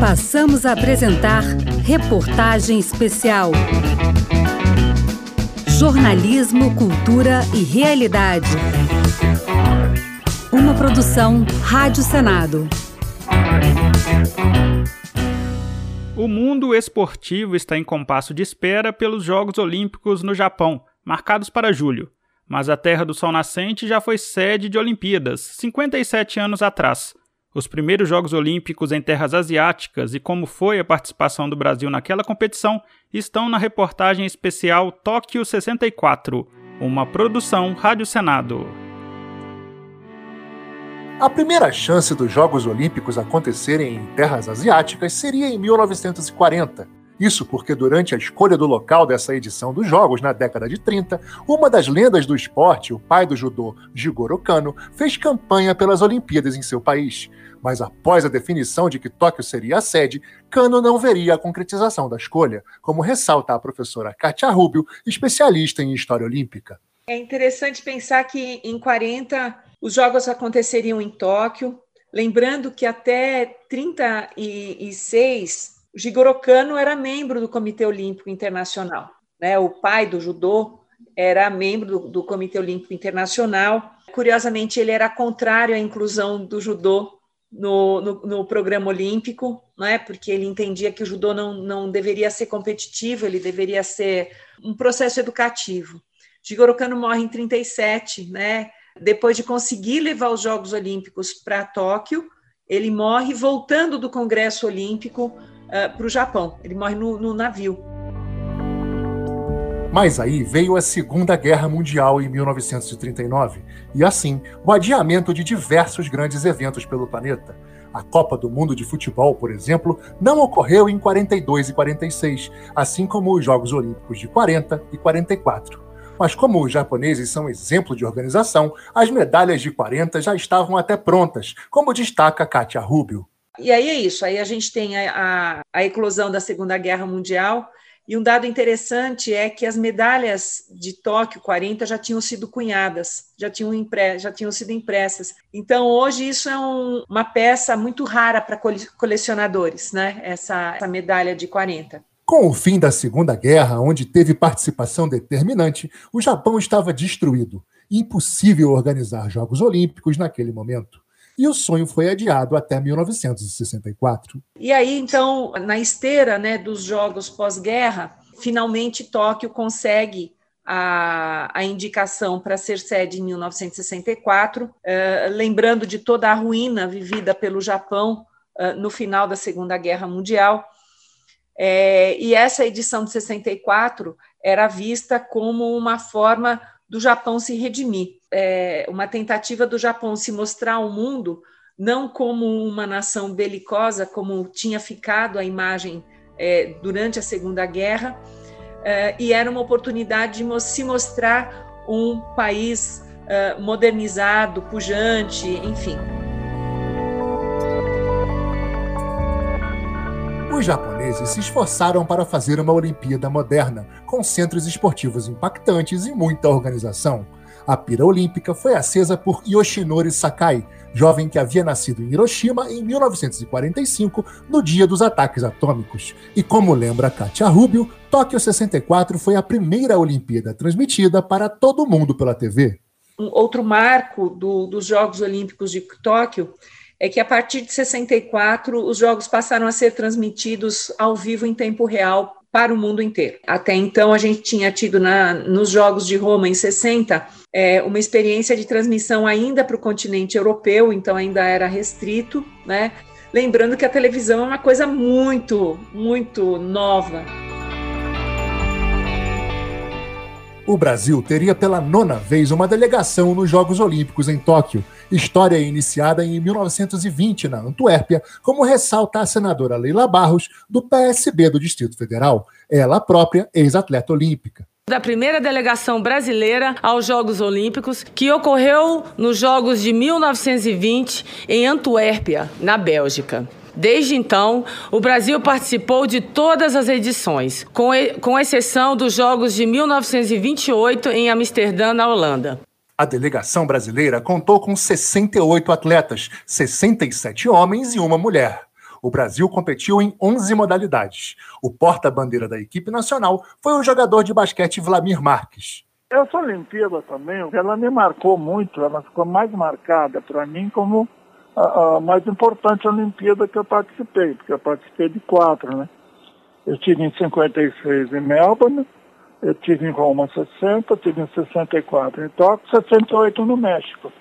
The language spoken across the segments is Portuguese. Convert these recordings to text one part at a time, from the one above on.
Passamos a apresentar Reportagem Especial. Jornalismo, Cultura e Realidade. Uma produção Rádio Senado. O mundo esportivo está em compasso de espera pelos Jogos Olímpicos no Japão, marcados para julho. Mas a Terra do Sol Nascente já foi sede de Olimpíadas, 57 anos atrás. Os primeiros Jogos Olímpicos em terras asiáticas e como foi a participação do Brasil naquela competição estão na reportagem especial Tóquio 64, uma produção Rádio Senado. A primeira chance dos Jogos Olímpicos acontecerem em terras asiáticas seria em 1940. Isso porque, durante a escolha do local dessa edição dos Jogos, na década de 30, uma das lendas do esporte, o pai do judô, Jigoro Kano, fez campanha pelas Olimpíadas em seu país. Mas após a definição de que Tóquio seria a sede, Kano não veria a concretização da escolha, como ressalta a professora Katia Rubio, especialista em história olímpica. É interessante pensar que em 40 os jogos aconteceriam em Tóquio, lembrando que até 36 o Jigoro Kano era membro do Comitê Olímpico Internacional, né? O pai do judô era membro do, do Comitê Olímpico Internacional. Curiosamente, ele era contrário à inclusão do judô no, no, no, programa olímpico, né, porque ele entendia que o judô não, não deveria ser competitivo, ele deveria ser um processo educativo. Jigoro Kano morre em 37, né, depois de conseguir levar os Jogos Olímpicos para Tóquio, ele morre voltando do Congresso Olímpico uh, ah, para o Japão. Ele morre no, no navio. Mas aí veio a Segunda Guerra Mundial em 1939, e assim, o adiamento de diversos grandes eventos pelo planeta. A Copa do Mundo de Futebol, por exemplo, não ocorreu em 42 e 46, assim como os Jogos Olímpicos de 40 e 44. Mas como os japoneses são exemplo de organização, as medalhas de 40 já estavam até prontas, como destaca Katia Rubio. E aí é isso, aí a gente tem a, a, a eclosão da Segunda Guerra Mundial, e um dado interessante é que as medalhas de Tóquio 40 já tinham sido cunhadas, já tinham, impre, já tinham sido impressas. Então, hoje, isso é um, uma peça muito rara para colecionadores, né? Essa, essa medalha de 40. Com o fim da Segunda Guerra, onde teve participação determinante, o Japão estava destruído. Impossível organizar Jogos Olímpicos naquele momento. E o sonho foi adiado até 1964. E aí, então, na esteira né, dos Jogos pós-guerra, finalmente Tóquio consegue a, a indicação para ser sede em 1964, uh, eh, lembrando de toda a ruína vivida pelo Japão uh, no final da Segunda Guerra Mundial é, e essa edição de 64 era vista como uma forma do Japão se redimir, é, uma tentativa do Japão se mostrar ao mundo não como uma nação belicosa, como tinha ficado a imagem é, durante a Segunda Guerra, é, e era uma oportunidade de se mostrar um país é, modernizado, pujante, enfim. Os japoneses se esforçaram para fazer uma Olimpíada moderna, com centros esportivos impactantes e muita organização. A pira olímpica foi acesa por Yoshinori Sakai, jovem que havia nascido em Hiroshima em 1945, no dia dos ataques atômicos. E como lembra Katia Rubio, Tóquio 64 foi a primeira Olimpíada transmitida para todo mundo pela TV. Um outro marco do, dos Jogos Olímpicos de Tóquio é que a partir de 64 os jogos passaram a ser transmitidos ao vivo em tempo real para o mundo inteiro. Até então a gente tinha tido na, nos Jogos de Roma em 60 é, uma experiência de transmissão ainda para o continente europeu, então ainda era restrito, né? Lembrando que a televisão é uma coisa muito, muito nova. O Brasil teria pela nona vez uma delegação nos Jogos Olímpicos em Tóquio, história iniciada em 1920 na Antuérpia, como ressalta a senadora Leila Barros, do PSB do Distrito Federal, ela própria ex-atleta olímpica. Da primeira delegação brasileira aos Jogos Olímpicos, que ocorreu nos Jogos de 1920 em Antuérpia, na Bélgica. Desde então, o Brasil participou de todas as edições, com, com exceção dos Jogos de 1928 em Amsterdã, na Holanda. A delegação brasileira contou com 68 atletas, 67 homens e uma mulher. O Brasil competiu em 11 modalidades. O porta-bandeira da equipe nacional foi o jogador de basquete Vladimir Marques. Essa Olimpíada também, ela me marcou muito, ela ficou mais marcada para mim como a, a, mais importante Olimpíada que eu participei, porque eu participei de quatro, né? Eu tive em 56 em Melbourne, eu tive em Roma 60, tive em 64 em Tóquio, 68 no México.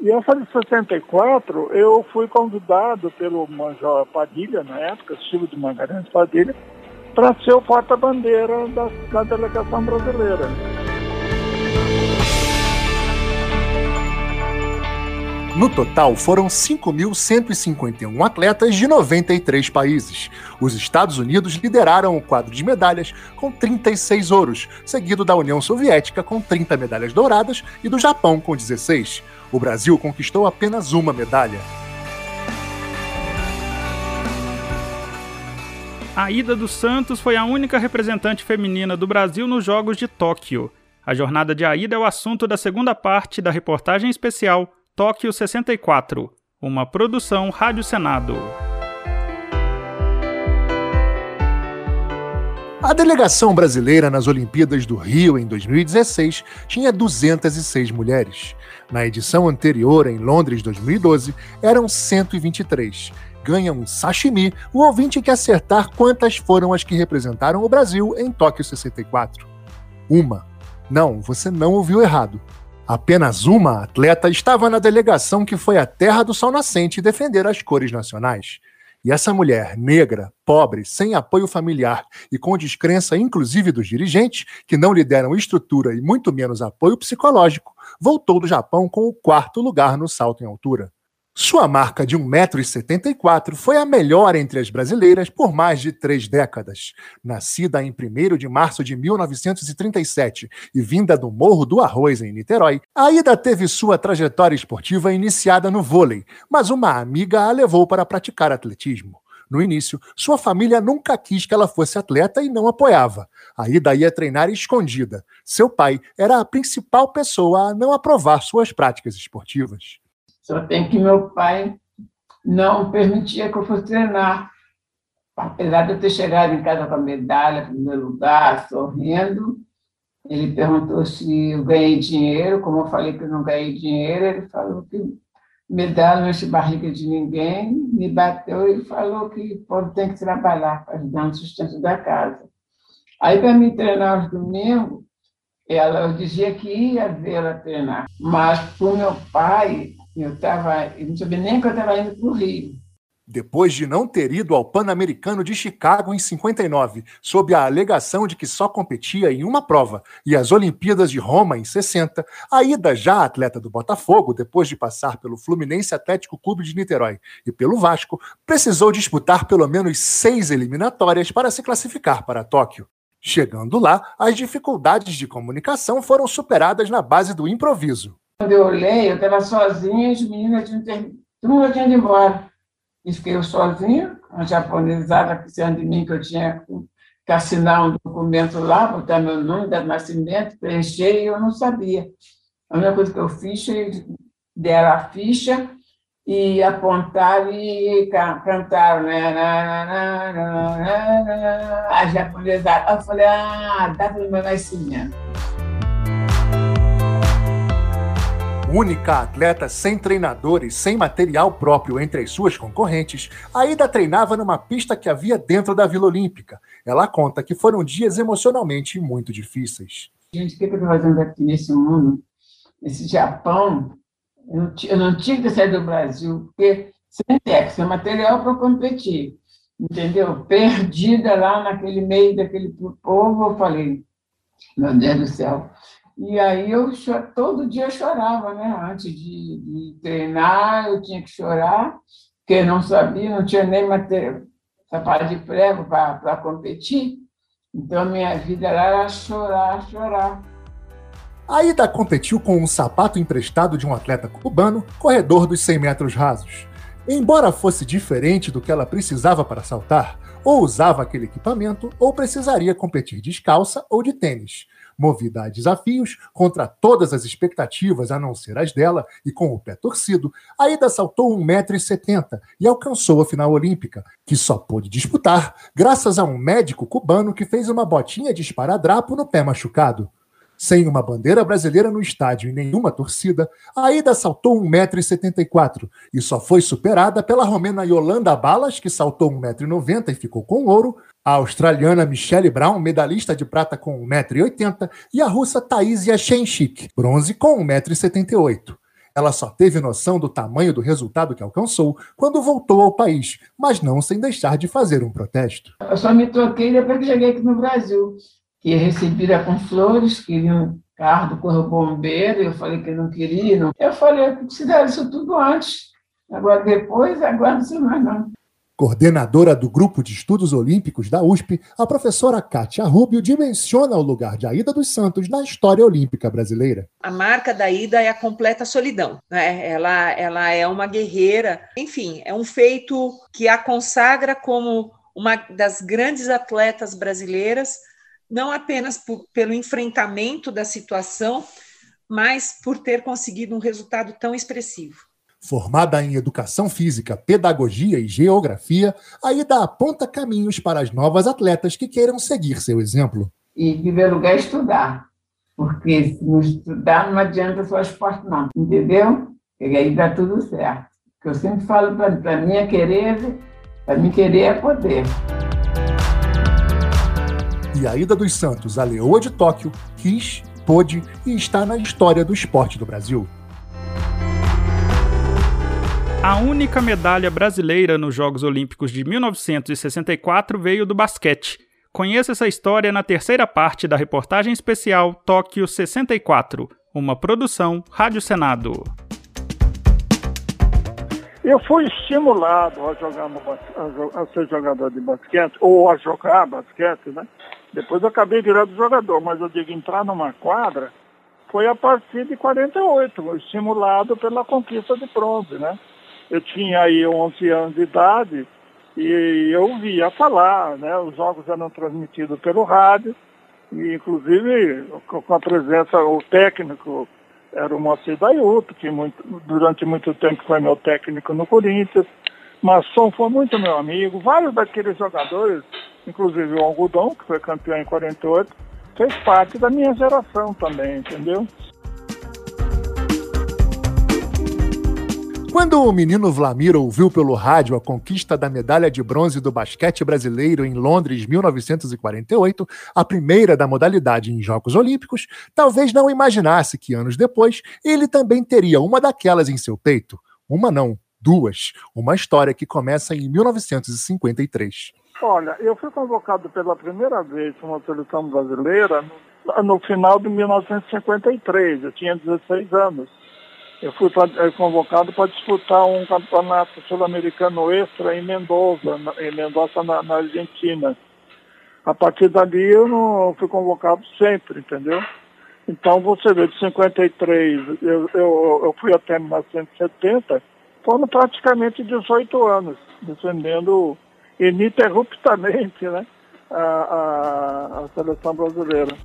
E essa de 64, eu fui convidado pelo Major Padilha, na época, Silvio de Magalhães Padilha, para ser o porta-bandeira da, da delegação brasileira. No total, foram 5.151 atletas de 93 países. Os Estados Unidos lideraram o quadro de medalhas com 36 ouros, seguido da União Soviética com 30 medalhas douradas e do Japão com 16. O Brasil conquistou apenas uma medalha. A Ida dos Santos foi a única representante feminina do Brasil nos Jogos de Tóquio. A jornada de Aida é o assunto da segunda parte da reportagem especial Tóquio 64, uma produção Rádio Senado. A delegação brasileira nas Olimpíadas do Rio em 2016 tinha 206 mulheres. Na edição anterior, em Londres 2012, eram 123. Ganha um sashimi o ouvinte que acertar quantas foram as que representaram o Brasil em Tóquio 64. Uma. Não, você não ouviu errado. Apenas uma atleta estava na delegação que foi à Terra do Sol Nascente defender as cores nacionais. E essa mulher, negra, pobre, sem apoio familiar e com descrença inclusive dos dirigentes, que não lhe deram estrutura e muito menos apoio psicológico, voltou do Japão com o quarto lugar no salto em altura. Sua marca de 1,74m foi a melhor entre as brasileiras por mais de três décadas. Nascida em 1 de março de 1937 e vinda do Morro do Arroz, em Niterói, Aida teve sua trajetória esportiva iniciada no vôlei, mas uma amiga a levou para praticar atletismo. No início, sua família nunca quis que ela fosse atleta e não apoiava. Aida ia treinar escondida. Seu pai era a principal pessoa a não aprovar suas práticas esportivas. Só tem que meu pai não permitia que eu fosse treinar. Apesar de eu ter chegado em casa com a medalha, primeiro lugar, sorrindo, ele perguntou se eu ganhei dinheiro. Como eu falei que eu não ganhei dinheiro, ele falou que medalha não enche barriga de ninguém, me bateu e falou que povo tem que trabalhar para ajudar no sustento da casa. Aí, para me treinar aos domingos, ela, eu dizia que ia vê-la treinar, mas para o meu pai, eu estava, não sabia nem que eu estava indo para o Rio. Depois de não ter ido ao Pan-Americano de Chicago em 59, sob a alegação de que só competia em uma prova, e as Olimpíadas de Roma em 60, a ida já atleta do Botafogo, depois de passar pelo Fluminense Atlético Clube de Niterói e pelo Vasco, precisou disputar pelo menos seis eliminatórias para se classificar para Tóquio. Chegando lá, as dificuldades de comunicação foram superadas na base do improviso. Quando eu olhei, eu estava sozinha, as meninas tinham ter... todo mundo tinha ido embora. E fiquei eu sozinha, a japonesada precisando de mim, que eu tinha que assinar um documento lá, botar meu nome, de nascimento, preencher, e eu não sabia. A única coisa que eu fiz deram a ficha e apontaram e cantaram, né? A japonesada. Eu falei, ah, data do meu nascimento. Única atleta sem treinador e sem material próprio entre as suas concorrentes, Aida treinava numa pista que havia dentro da Vila Olímpica. Ela conta que foram dias emocionalmente muito difíceis. Gente, o que eu estou fazendo aqui nesse mundo, nesse Japão? Eu não, tinha que sair do Brasil, porque sem técnico, sem material para competir, entendeu? Perdida lá naquele meio daquele povo, eu falei, meu Deus do céu, e aí eu todo dia chorava, né? Antes de, de treinar, eu tinha que chorar, porque não sabia, não tinha nem material, sapato de prego para competir. Então, minha vida era chorar, chorar. A Ida competiu com um sapato emprestado de um atleta cubano, corredor dos 100 metros rasos. Embora fosse diferente do que ela precisava para saltar, ou usava aquele equipamento, ou precisaria competir descalça ou de tênis Movida a desafios, contra todas as expectativas a não ser as dela, e com o pé torcido, Aida saltou 1,70m e alcançou a final olímpica, que só pôde disputar graças a um médico cubano que fez uma botinha de esparadrapo no pé machucado. Sem uma bandeira brasileira no estádio e nenhuma torcida, a Aida saltou 1,74m e só foi superada pela romena Yolanda Balas, que saltou 1,90m e ficou com ouro, a australiana Michelle Brown, medalhista de prata com 1,80m, e a russa Taisia Shenchik, bronze com 1,78m. Ela só teve noção do tamanho do resultado que alcançou quando voltou ao país, mas não sem deixar de fazer um protesto. Eu só me toquei depois que cheguei aqui no Brasil que recebida com flores, queria um carro do Corpo Bombeiro, eu falei que não queria. Não. Eu falei, eu precisaria isso tudo antes. Agora, depois, agora não sei mais não. Coordenadora do Grupo de Estudos Olímpicos da USP, a professora Kátia Rubio dimensiona o lugar de Aida dos Santos na história olímpica brasileira. A marca da Aida é a completa solidão. Né? Ela, ela é uma guerreira. Enfim, é um feito que a consagra como uma das grandes atletas brasileiras, não apenas por, pelo enfrentamento da situação, mas por ter conseguido um resultado tão expressivo. Formada em educação física, pedagogia e geografia, Aida aponta caminhos para as novas atletas que queiram seguir seu exemplo. E, em primeiro lugar, estudar. Porque se não estudar, não adianta só esporte, não. Entendeu? E aí dá tudo certo. O que eu sempre falo para mim é querer, para mim querer é poder e a ida dos Santos à Leoa de Tóquio quis, pôde e está na história do esporte do Brasil. A única medalha brasileira nos Jogos Olímpicos de 1964 veio do basquete. Conheça essa história na terceira parte da reportagem especial Tóquio 64, uma produção Rádio Senado. Eu fui estimulado a, jogar a, a ser jogador de basquete, ou a jogar basquete, né? Depois eu acabei virando jogador, mas eu digo, entrar numa quadra foi a partir de 48, estimulado pela conquista de bronze, né? Eu tinha aí 11 anos de idade e eu via falar, né? Os jogos eram transmitidos pelo rádio e inclusive com a presença, o técnico era o Moacir Dayuto, que muito, durante muito tempo foi meu técnico no Corinthians. Masson foi muito meu amigo. Vários daqueles jogadores inclusive o Algodão, que foi campeão em 48, fez parte da minha geração também, entendeu? Quando o menino Vlamir ouviu pelo rádio a conquista da medalha de bronze do basquete brasileiro em Londres 1948, a primeira da modalidade em Jogos Olímpicos, talvez não imaginasse que anos depois ele também teria uma daquelas em seu peito. Uma não, duas. Uma história que começa em 1953. Olha, eu fui convocado pela primeira vez para uma seleção brasileira no, final de 1953, eu tinha 16 anos. Eu fui pra, eh, convocado para disputar um campeonato sul-americano extra em Mendoza, na, em Mendoza, na, na, Argentina. A partir dali eu não fui convocado sempre, entendeu? Então você vê, de 53 eu, eu, eu fui até 1970, foram praticamente 18 anos defendendo ininterruptamente né, a, a, a seleção brasileira.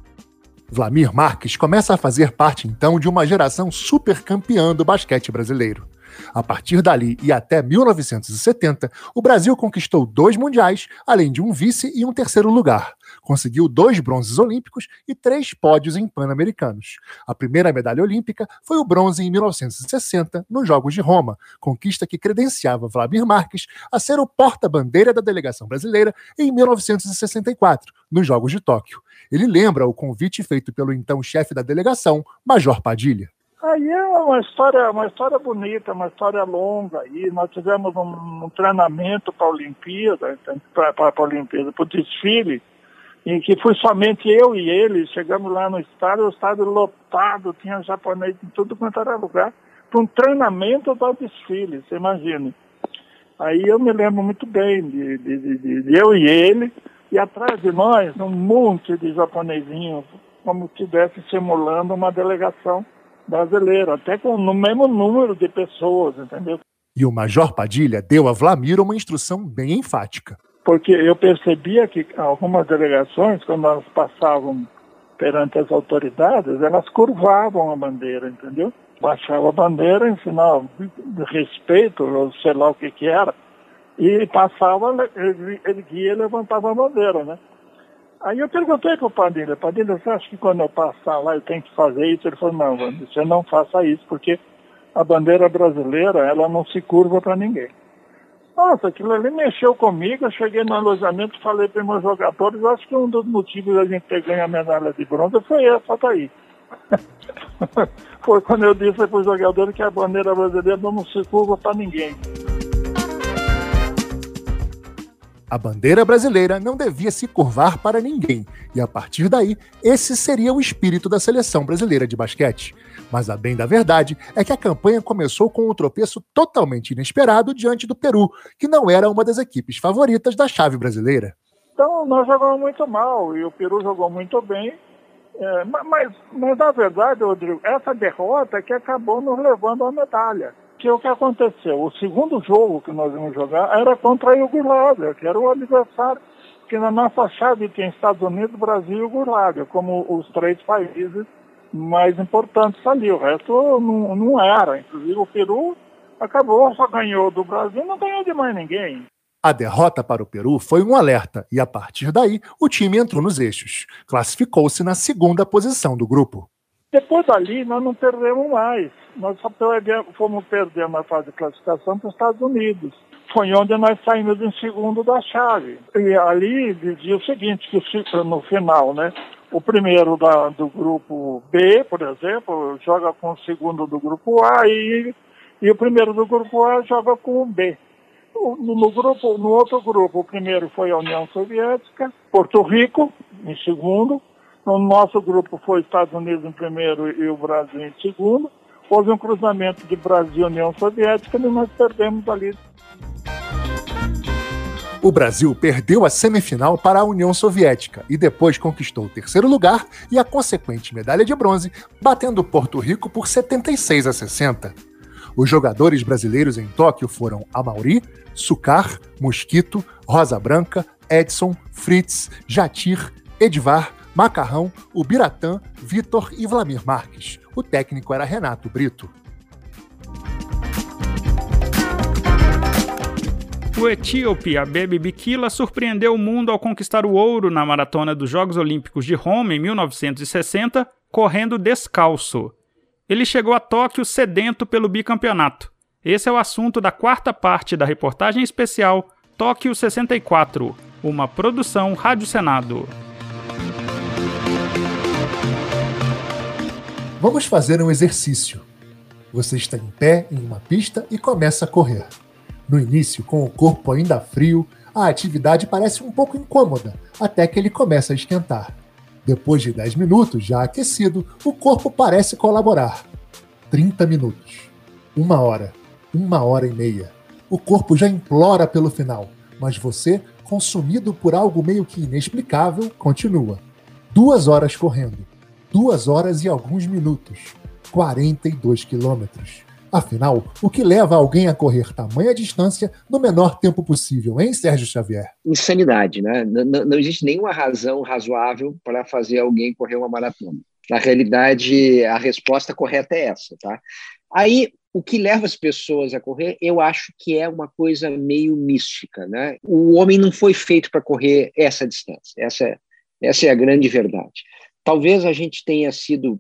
Vlamir Marques começa a fazer parte então de uma geração super campeã do basquete brasileiro. A partir dali e até 1970, o Brasil conquistou dois mundiais, além de um vice e um terceiro lugar. Conseguiu dois bronzes olímpicos e três pódios em Pan-Americanos. A primeira medalha olímpica foi o bronze em 1960, nos Jogos de Roma, conquista que credenciava Vladimir Marques a ser o porta-bandeira da delegação brasileira em 1964, nos Jogos de Tóquio. Ele lembra o convite feito pelo então chefe da delegação, Major Padilha. Aí é uma história, uma história bonita, uma história longa. E nós tivemos um, um treinamento para a Olimpíada, para a Olimpíada, para o desfile, em que foi somente eu e ele. Chegamos lá no estádio, o estádio lotado, tinha japonês em tudo quanto era lugar, para um treinamento para o desfile, você imagina. Aí eu me lembro muito bem de, de, de, de eu e ele, e atrás de nós um monte de japonesinhos, como se estivesse simulando uma delegação brasileiro, até com o mesmo número de pessoas, entendeu? E o Major Padilha deu a Vlamir uma instrução bem enfática. Porque eu percebia que algumas delegações, quando elas passavam perante as autoridades, elas curvavam a bandeira, entendeu? Baixava a bandeira em sinal de respeito, ou sei lá o que que era, e passava, ele, ele guia e levantava a bandeira, né? Aí eu perguntei para o Padilha, Padilha, você acha que quando eu passar lá eu tenho que fazer isso? Ele falou, não, você não faça isso, porque a bandeira brasileira, ela não se curva para ninguém. Nossa, aquilo ali mexeu comigo, eu cheguei no alojamento e falei para meus jogadores, acho que um dos motivos da gente ter ganho a medalha de bronze foi essa daí. foi quando eu disse para os jogadores que a bandeira brasileira não se curva para ninguém. A bandeira brasileira não devia se curvar para ninguém, e a partir daí, esse seria o espírito da seleção brasileira de basquete. Mas a bem da verdade é que a campanha começou com um tropeço totalmente inesperado diante do Peru, que não era uma das equipes favoritas da chave brasileira. Então, nós jogamos muito mal e o Peru jogou muito bem. É, mas, mas, na verdade, Rodrigo, essa derrota é que acabou nos levando à medalha que o que aconteceu? O segundo jogo que nós íamos jogar era contra a Iugoslávia, que era o adversário, que na nossa chave tem Estados Unidos, Brasil e Iugoslávia, como os três países mais importantes ali. O resto não, não era. Inclusive o Peru acabou, só ganhou do Brasil, não ganhou de mais ninguém. A derrota para o Peru foi um alerta e, a partir daí, o time entrou nos eixos. Classificou-se na segunda posição do grupo. Depois dali, nós não perdemos mais. Nós só fomos perder na fase de classificação para os Estados Unidos. Foi onde nós saímos em segundo da chave. E ali dizia o seguinte, que no final, né? O primeiro da, do grupo B, por exemplo, joga com o segundo do grupo A e, e o primeiro do grupo A joga com o B. No, no, grupo, no outro grupo, o primeiro foi a União Soviética, Porto Rico em segundo, no nosso grupo foi Estados Unidos em primeiro e o Brasil em segundo. Houve um cruzamento de Brasil e União Soviética e nós perdemos ali. O Brasil perdeu a semifinal para a União Soviética e depois conquistou o terceiro lugar e a consequente medalha de bronze, batendo Porto Rico por 76 a 60. Os jogadores brasileiros em Tóquio foram Amauri, Sucar, Mosquito, Rosa Branca, Edson, Fritz, Jatir, Edvar, Macarrão, o Biratã, Vitor e Vlamir Marques. O técnico era Renato Brito. O etíope Abebe Bikila surpreendeu o mundo ao conquistar o ouro na maratona dos Jogos Olímpicos de Roma em 1960, correndo descalço. Ele chegou a Tóquio sedento pelo bicampeonato. Esse é o assunto da quarta parte da reportagem especial Tóquio 64, uma produção Rádio Senado. Vamos fazer um exercício. Você está em pé em uma pista e começa a correr. No início, com o corpo ainda frio, a atividade parece um pouco incômoda, até que ele começa a esquentar. Depois de 10 minutos, já aquecido, o corpo parece colaborar. 30 minutos. Uma hora. Uma hora e meia. O corpo já implora pelo final, mas você, consumido por algo meio que inexplicável, continua. Duas horas correndo. Duas horas e alguns minutos. 42 quilômetros. Afinal, o que leva alguém a correr tamanha distância no menor tempo possível, hein, Sérgio Xavier? Insanidade, né? Não, não existe nenhuma razão razoável para fazer alguém correr uma maratona. Na realidade, a resposta correta é essa, tá? Aí, o que leva as pessoas a correr, eu acho que é uma coisa meio mística, né? O homem não foi feito para correr essa distância. Essa é, essa é a grande verdade talvez a gente tenha sido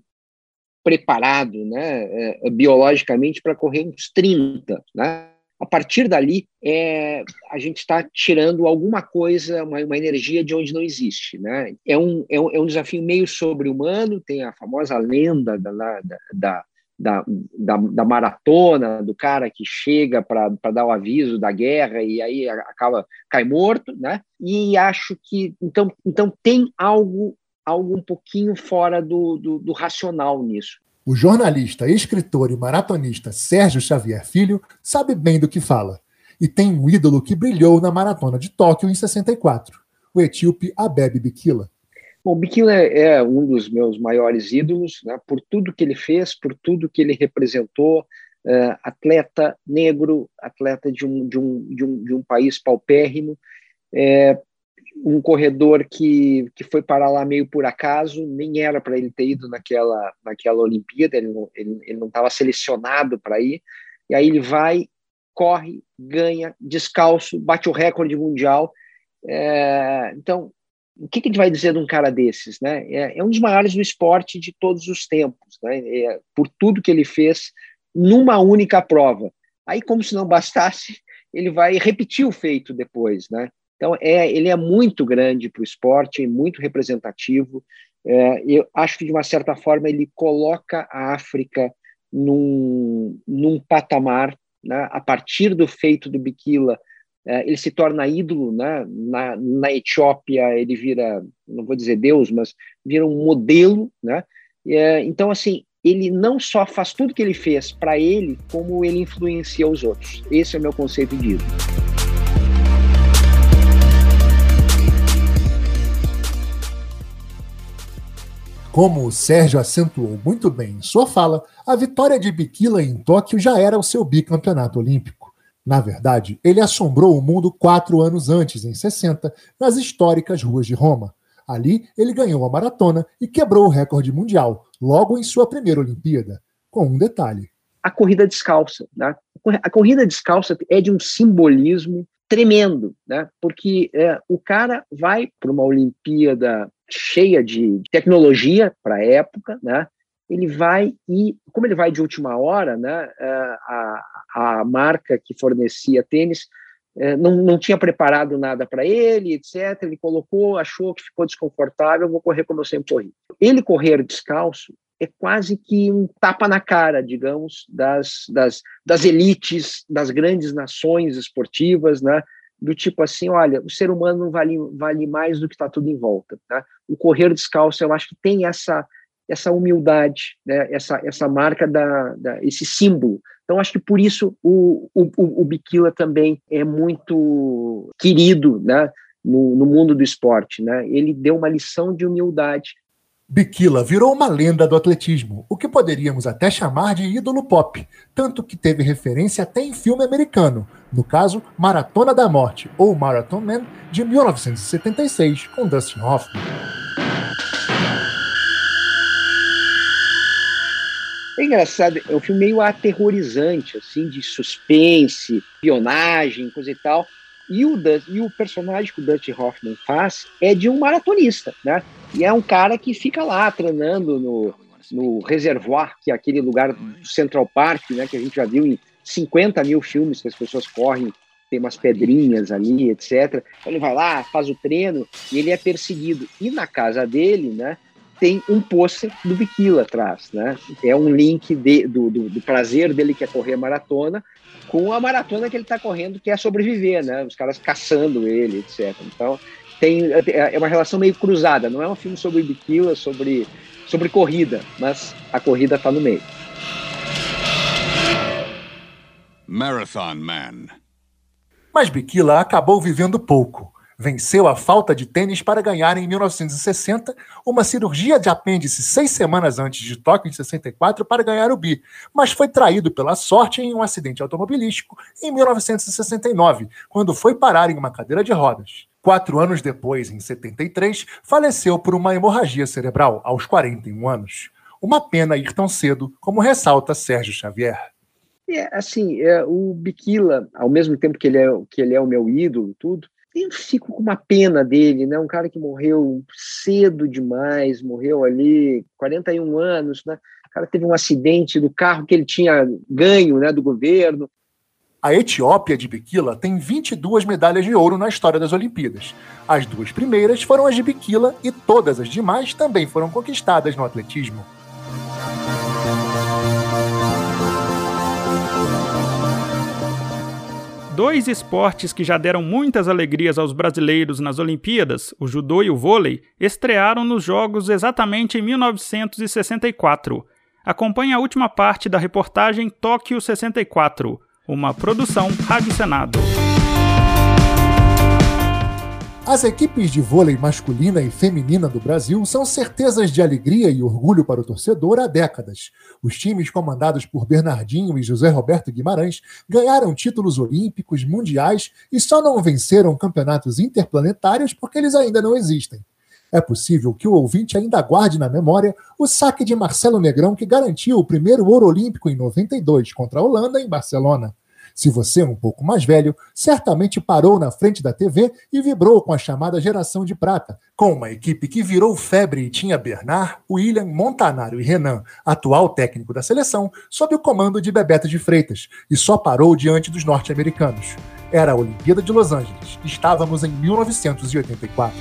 preparado né, é, biologicamente para correr uns 30, né? A partir dali, é, a gente está tirando alguma coisa, uma, uma, energia de onde não existe. Né? É, um, é, um, é um desafio meio sobre-humano, tem a famosa lenda da, da, da, da, da, da maratona, do cara que chega para dar o aviso da guerra e aí acaba cai morto, né? E acho que então, então tem algo algo um pouquinho fora do, do, do racional nisso. O jornalista, escritor e maratonista Sérgio Xavier Filho sabe bem do que fala e tem um ídolo que brilhou na maratona de Tóquio em 64, o etíope Abebe Bikila. Bom, Bikila é, é um dos meus maiores ídolos, né, por tudo que ele fez, por tudo que ele representou, uh, atleta negro, atleta de um, de um, de um, de um país paupérrimo, é, um corredor que, que foi parar lá meio por acaso, nem era para ele ter ido naquela, naquela Olimpíada, ele não estava ele, ele não selecionado para ir, e aí ele vai, corre, ganha, descalço, bate o recorde mundial. É, então, o que, que, a gente vai dizer de um cara desses? Né? É, é um dos maiores do esporte de todos os tempos, né? É, por tudo que ele fez numa única prova. Aí, como se não bastasse, ele vai repetir o feito depois. Né? Então, é, ele é muito grande para o esporte, muito representativo. É, eu acho que, de uma certa forma, ele coloca a África num, num patamar, né? a partir do feito do Bikila, é, ele se torna ídolo, né? na, na Etiópia ele vira, não vou dizer Deus, mas vira um modelo, né? É, então, assim, ele não só faz tudo que ele fez para ele, como ele influencia os outros. Esse é o meu conceito de ídolo. Como o Sérgio acentuou muito bem em sua fala, a vitória de Bikila em Tóquio já era o seu bicampeonato olímpico. Na verdade, ele assombrou o mundo quatro anos antes, em 60, nas históricas ruas de Roma. Ali, ele ganhou a maratona e quebrou o recorde mundial, logo em sua primeira Olimpíada, com um detalhe. A corrida descalça. Né? A corrida descalça é de um simbolismo tremendo, né? porque é, o cara vai para uma Olimpíada cheia de tecnologia para a época, né? ele vai e, como ele vai de última hora, né, é, a, a marca que fornecia tênis é, não, não tinha preparado nada para ele, etc. Ele colocou, achou que ficou desconfortável, vou correr como eu sempre corri. Ele correr descalço é quase que um tapa na cara, digamos, das, das, das elites, das grandes nações esportivas, né? Do tipo assim, olha, o ser humano não vale, vale mais do que está tudo em volta. Tá? O correr descalço, eu acho que tem essa essa humildade, né? essa, essa marca, da, da, esse símbolo. Então, acho que por isso o, o, o Biquila também é muito querido né? no, no mundo do esporte. Né? Ele deu uma lição de humildade Biquila virou uma lenda do atletismo, o que poderíamos até chamar de ídolo pop, tanto que teve referência até em filme americano, no caso Maratona da Morte ou Marathon Man de 1976 com Dustin Hoffman. É engraçado, é um filme meio aterrorizante, assim, de suspense, espionagem, coisa e tal. E o, e o personagem que o Dustin Hoffman faz é de um maratonista, né? E é um cara que fica lá treinando no, no Reservoir, que é aquele lugar do Central Park, né? Que a gente já viu em 50 mil filmes que as pessoas correm, tem umas pedrinhas ali, etc. Então ele vai lá, faz o treino e ele é perseguido. E na casa dele, né? tem um pôster do Biquila atrás, né? É um link de, do, do, do, prazer dele que é correr maratona com a maratona que ele está correndo que é sobreviver, né? Os caras caçando ele, etc. Então tem é uma relação meio cruzada. Não é um filme sobre Biquila, sobre sobre corrida, mas a corrida está no meio. Marathon Man. Mas Biquila acabou vivendo pouco venceu a falta de tênis para ganhar em 1960 uma cirurgia de apêndice seis semanas antes de Tóquio em 64 para ganhar o bi, mas foi traído pela sorte em um acidente automobilístico em 1969, quando foi parar em uma cadeira de rodas. Quatro anos depois, em 73, faleceu por uma hemorragia cerebral aos 41 anos. Uma pena ir tão cedo, como ressalta Sérgio Xavier. É, assim, é, o Biquila, ao mesmo tempo que ele é, que ele é o meu ídolo, tudo, eu fico com uma pena dele, né? Um cara que morreu cedo demais, morreu ali 41 anos, né? O cara teve um acidente do carro que ele tinha ganho, né, do governo. A Etiópia de Biquila tem 22 medalhas de ouro na história das Olimpíadas. As duas primeiras foram as de Biquila e todas as demais também foram conquistadas no atletismo. Dois esportes que já deram muitas alegrias aos brasileiros nas Olimpíadas, o judô e o vôlei, estrearam nos Jogos exatamente em 1964. Acompanhe a última parte da reportagem Tóquio 64, uma produção Rádio Senado. As equipes de vôlei masculina e feminina do Brasil são certezas de alegria e orgulho para o torcedor há décadas. Os times comandados por Bernardinho e José Roberto Guimarães ganharam títulos olímpicos, mundiais e só não venceram campeonatos interplanetários porque eles ainda não existem. É possível que o ouvinte ainda guarde na memória o saque de Marcelo Negrão que garantiu o primeiro ouro olímpico em 92 contra a Holanda em Barcelona. Se você é um pouco mais velho, certamente parou na frente da TV e vibrou com a chamada geração de prata, com uma equipe que virou febre e tinha Bernard, William, Montanário e Renan, atual técnico da seleção, sob o comando de Bebeto de Freitas, e só parou diante dos norte-americanos. Era a Olimpíada de Los Angeles. Estávamos em 1984.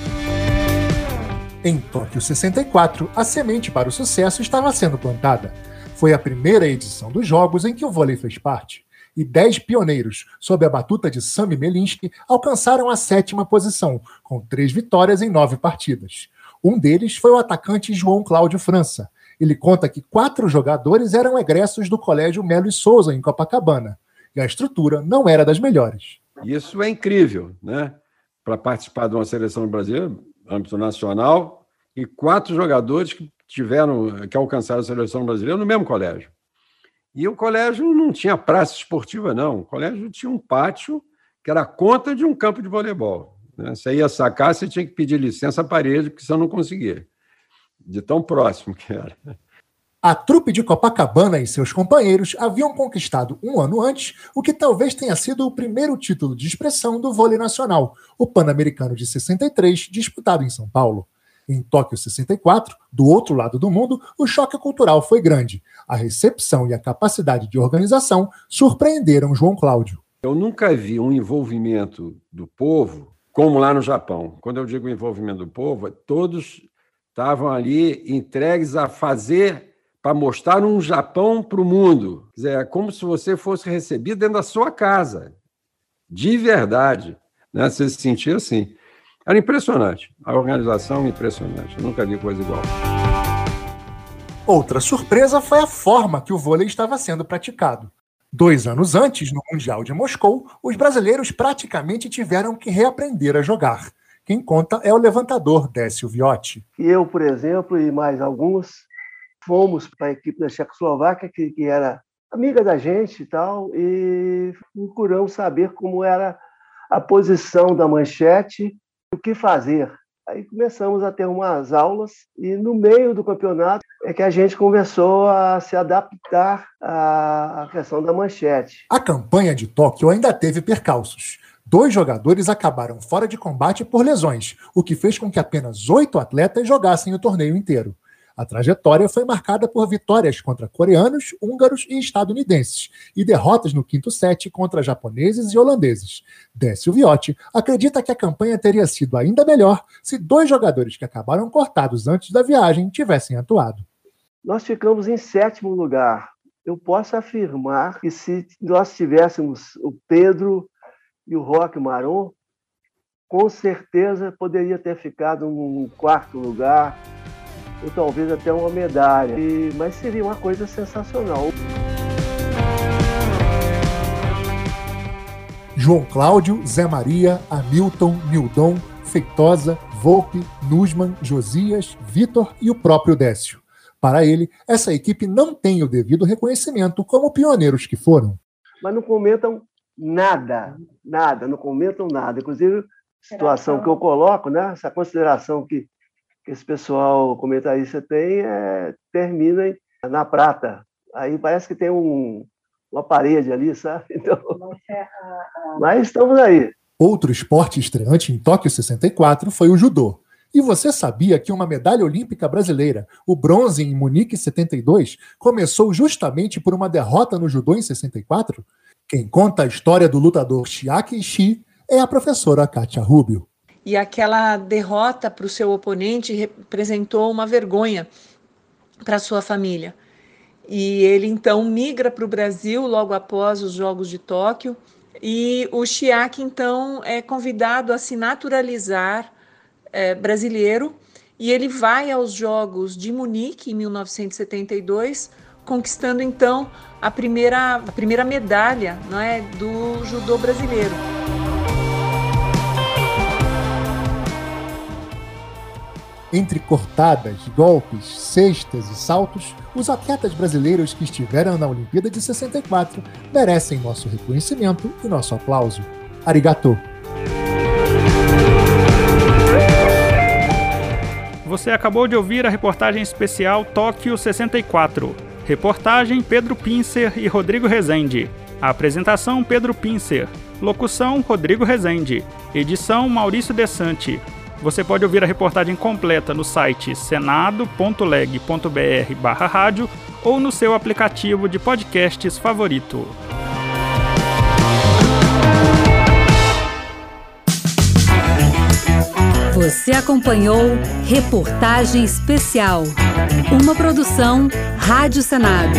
Em Tóquio 64, a semente para o sucesso estava sendo plantada. Foi a primeira edição dos Jogos em que o vôlei fez parte e dez pioneiros, sob a batuta de Sami Melinski, alcançaram a sétima posição, com três vitórias em nove partidas. Um deles foi o atacante João Cláudio França. Ele conta que quatro jogadores eram egressos do Colégio Melo e Souza, em Copacabana, e a estrutura não era das melhores. Isso é incrível, né? Para participar de uma seleção brasileira, âmbito nacional, e quatro jogadores que tiveram, que alcançaram a seleção brasileira no mesmo colégio. E o colégio não tinha praça esportiva, não. O colégio tinha um pátio que era a conta de um campo de voleibol. Né? Você ia sacar, você tinha que pedir licença à parede, porque você não conseguia. De tão próximo que era. A trupe de Copacabana e seus companheiros haviam conquistado um ano antes o que talvez tenha sido o primeiro título de expressão do vôlei nacional, o Pan-Americano de 63, disputado em São Paulo. Em Tóquio 64, do outro lado do mundo, o choque cultural foi grande. A recepção e a capacidade de organização surpreenderam João Cláudio. Eu nunca vi um envolvimento do povo como lá no Japão. Quando eu digo envolvimento do povo, todos estavam ali entregues a fazer para mostrar um Japão para o mundo. Quer dizer, é como se você fosse recebido dentro da sua casa, de verdade. Né? Você se sentia assim. Era impressionante. A organização impressionante. Eu nunca vi coisa igual. Outra surpresa foi a forma que o vôlei estava sendo praticado. Dois anos antes, no Mundial de Moscou, os brasileiros praticamente tiveram que reaprender a jogar. Quem conta é o levantador Décio Viotti. Eu, por exemplo, e mais alguns, fomos para a equipe da Tchecoslováquia, que, que era amiga da gente e tal, e procuramos saber como era a posição da manchete o que fazer. Aí começamos a ter umas aulas e no meio do campeonato é que a gente começou a se adaptar à questão da manchete. A campanha de Tóquio ainda teve percalços. Dois jogadores acabaram fora de combate por lesões, o que fez com que apenas oito atletas jogassem o torneio inteiro. A trajetória foi marcada por vitórias contra coreanos, húngaros e estadunidenses, e derrotas no quinto set contra japoneses e holandeses. Décio Viotti acredita que a campanha teria sido ainda melhor se dois jogadores que acabaram cortados antes da viagem tivessem atuado. Nós ficamos em sétimo lugar. Eu posso afirmar que se nós tivéssemos o Pedro e o Roque Maron, com certeza poderia ter ficado um quarto lugar, ou talvez até uma medalha. E, mas seria uma coisa sensacional. João Cláudio, Zé Maria, Hamilton, Mildon, Feitosa, Volpe, Nusman, Josias, Vitor e o próprio Décio. Para ele, essa equipe não tem o devido reconhecimento como pioneiros que foram. Mas não comentam nada, nada, não comentam nada. Inclusive, situação que eu coloco, né? essa consideração que que esse pessoal comentarista tem é, termina na prata. Aí parece que tem um, uma parede ali, sabe? Então, mas estamos aí. Outro esporte estreante em Tóquio 64 foi o judô. E você sabia que uma medalha olímpica brasileira, o bronze em Munique 72, começou justamente por uma derrota no judô em 64? Quem conta a história do lutador Chiaki Ishii é a professora Katia Rubio e aquela derrota para o seu oponente representou uma vergonha para sua família. E ele então migra para o Brasil logo após os Jogos de Tóquio e o Chiaki então é convidado a se naturalizar é, brasileiro e ele vai aos Jogos de Munique em 1972, conquistando então a primeira, a primeira medalha não é, do judô brasileiro. Entre cortadas, golpes, cestas e saltos, os atletas brasileiros que estiveram na Olimpíada de 64 merecem nosso reconhecimento e nosso aplauso. Arigato! Você acabou de ouvir a reportagem especial Tóquio 64. Reportagem Pedro Pincer e Rodrigo Rezende. Apresentação Pedro Pincer. Locução Rodrigo Rezende. Edição Maurício Desante. Você pode ouvir a reportagem completa no site senado.leg.br/rádio ou no seu aplicativo de podcasts favorito. Você acompanhou Reportagem Especial, uma produção Rádio Senado.